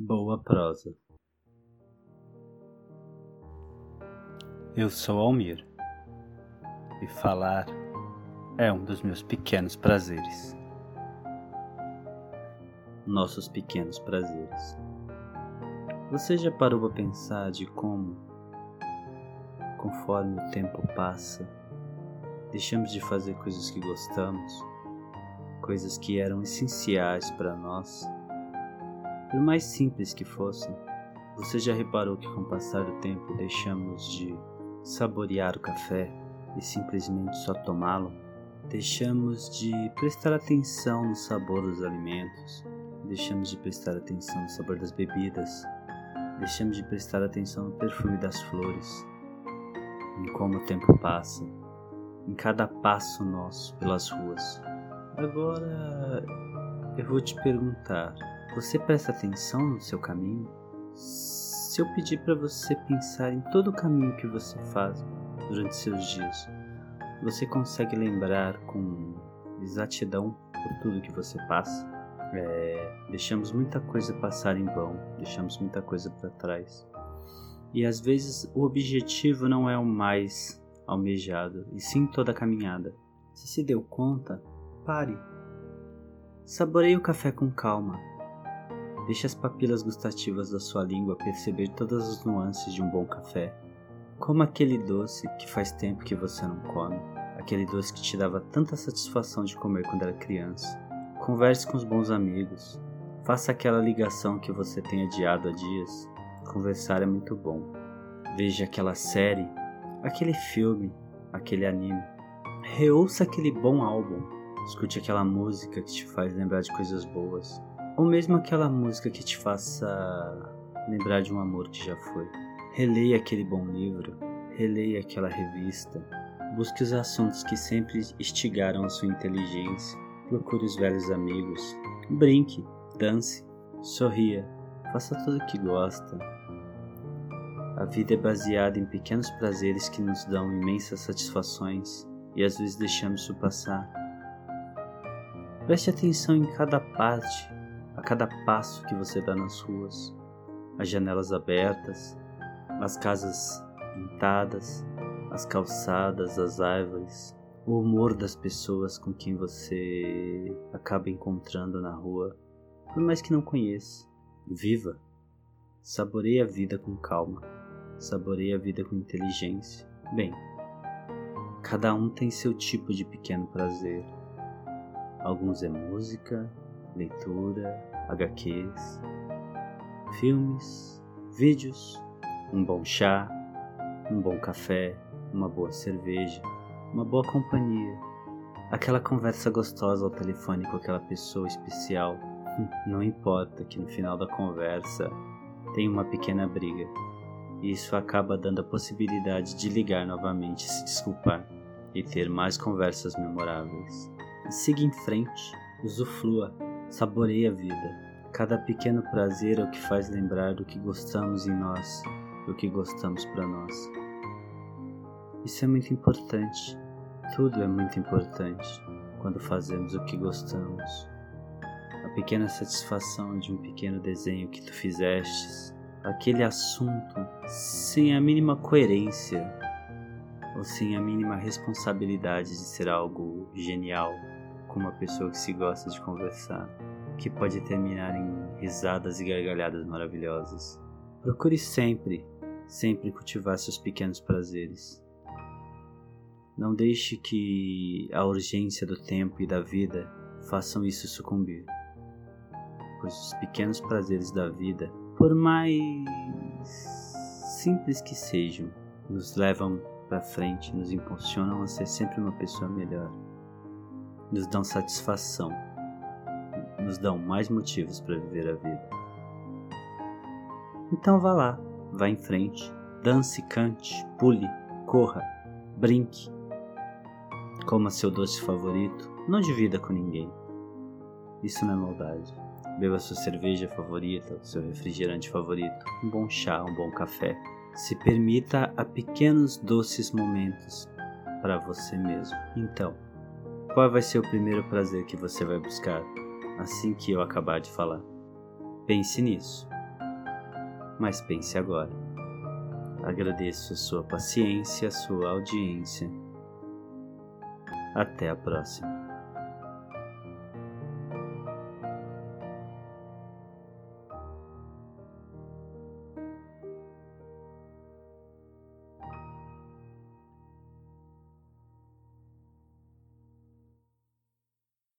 Boa prosa. Eu sou Almir e falar é um dos meus pequenos prazeres. Nossos pequenos prazeres. Você já parou para pensar de como, conforme o tempo passa, deixamos de fazer coisas que gostamos, coisas que eram essenciais para nós? Por mais simples que fossem. Você já reparou que com o passar do tempo deixamos de saborear o café e simplesmente só tomá-lo? Deixamos de prestar atenção no sabor dos alimentos, deixamos de prestar atenção no sabor das bebidas, deixamos de prestar atenção no perfume das flores, em como o tempo passa, em cada passo nosso pelas ruas. Agora eu vou te perguntar: você presta atenção no seu caminho? Se eu pedir para você pensar em todo o caminho que você faz durante seus dias, você consegue lembrar com exatidão por tudo que você passa? É, deixamos muita coisa passar em vão, deixamos muita coisa para trás. E às vezes o objetivo não é o mais almejado, e sim toda a caminhada. Se se deu conta, pare. Saboreie o café com calma. Deixe as papilas gustativas da sua língua perceber todas as nuances de um bom café. Como aquele doce que faz tempo que você não come, aquele doce que te dava tanta satisfação de comer quando era criança. Converse com os bons amigos. Faça aquela ligação que você tem adiado há dias. Conversar é muito bom. Veja aquela série, aquele filme, aquele anime. Reouça aquele bom álbum. Escute aquela música que te faz lembrar de coisas boas. Ou mesmo aquela música que te faça lembrar de um amor que já foi. Releia aquele bom livro, releia aquela revista, busque os assuntos que sempre instigaram a sua inteligência, procure os velhos amigos, brinque, dance, sorria, faça tudo o que gosta. A vida é baseada em pequenos prazeres que nos dão imensas satisfações e às vezes deixamos isso passar. Preste atenção em cada parte a cada passo que você dá nas ruas, as janelas abertas, as casas pintadas, as calçadas, as árvores, o humor das pessoas com quem você acaba encontrando na rua, por mais que não conheça. Viva! Saboreie a vida com calma, saboreie a vida com inteligência. Bem, cada um tem seu tipo de pequeno prazer. Alguns é música, leitura, HQs, filmes, vídeos, um bom chá, um bom café, uma boa cerveja, uma boa companhia, aquela conversa gostosa ao telefone com aquela pessoa especial. Não importa que no final da conversa tem uma pequena briga. Isso acaba dando a possibilidade de ligar novamente, se desculpar e ter mais conversas memoráveis. siga em frente, usufrua Saboreie a vida. Cada pequeno prazer é o que faz lembrar do que gostamos em nós, do que gostamos para nós. Isso é muito importante. Tudo é muito importante quando fazemos o que gostamos. A pequena satisfação de um pequeno desenho que tu fizestes, aquele assunto sem a mínima coerência ou sem a mínima responsabilidade de ser algo genial com uma pessoa que se gosta de conversar, que pode terminar em risadas e gargalhadas maravilhosas. Procure sempre, sempre cultivar seus pequenos prazeres. Não deixe que a urgência do tempo e da vida façam isso sucumbir, pois os pequenos prazeres da vida, por mais simples que sejam, nos levam para frente, nos impulsionam a ser sempre uma pessoa melhor nos dão satisfação, nos dão mais motivos para viver a vida. Então vá lá, vá em frente, dance, cante, pule, corra, brinque, coma seu doce favorito, não divida com ninguém. Isso não é maldade. Beba sua cerveja favorita, seu refrigerante favorito, um bom chá, um bom café. Se permita a pequenos doces momentos para você mesmo. Então, qual vai ser o primeiro prazer que você vai buscar assim que eu acabar de falar? Pense nisso. Mas pense agora. Agradeço a sua paciência, a sua audiência. Até a próxima.